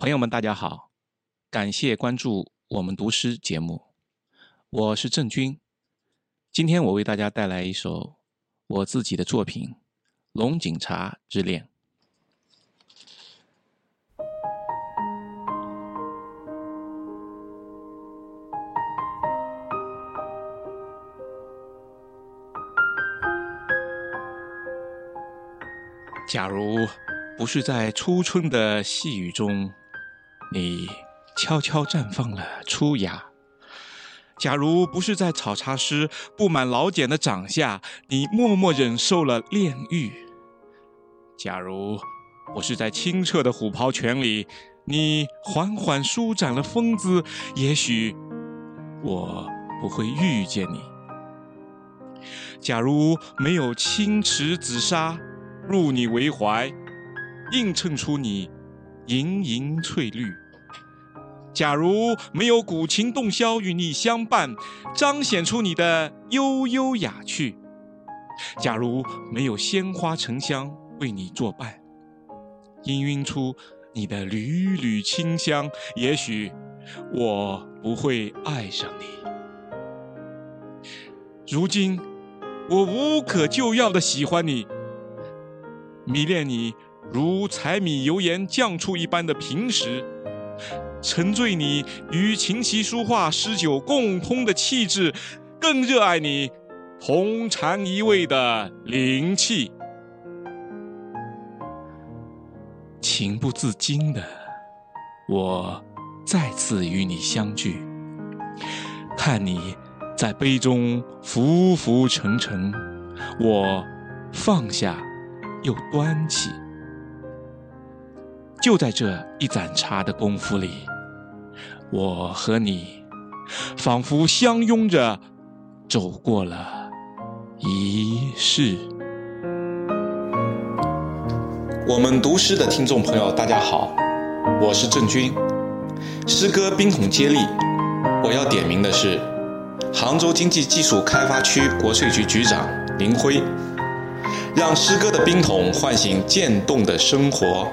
朋友们，大家好，感谢关注我们读诗节目，我是郑钧。今天我为大家带来一首我自己的作品《龙井茶之恋》。假如不是在初春的细雨中，你悄悄绽放了初芽；假如不是在草茶师布满老茧的掌下，你默默忍受了炼狱；假如不是在清澈的虎跑泉里，你缓缓舒展了风姿，也许我不会遇见你；假如没有青池紫砂入你为怀，映衬出你。盈盈翠绿。假如没有古琴洞箫与你相伴，彰显出你的悠悠雅趣；假如没有鲜花沉香为你作伴，氤氲出你的缕缕清香，也许我不会爱上你。如今，我无可救药的喜欢你，迷恋你。如柴米油盐酱醋一般的平时，沉醉你与琴棋书画诗酒共通的气质，更热爱你同禅一味的灵气。情不自禁的，我再次与你相聚，看你在杯中浮浮沉沉，我放下又端起。就在这一盏茶的功夫里，我和你仿佛相拥着走过了一世。我们读诗的听众朋友，大家好，我是郑军。诗歌冰桶接力，我要点名的是杭州经济技术开发区国税局局长林辉，让诗歌的冰桶唤醒渐冻的生活。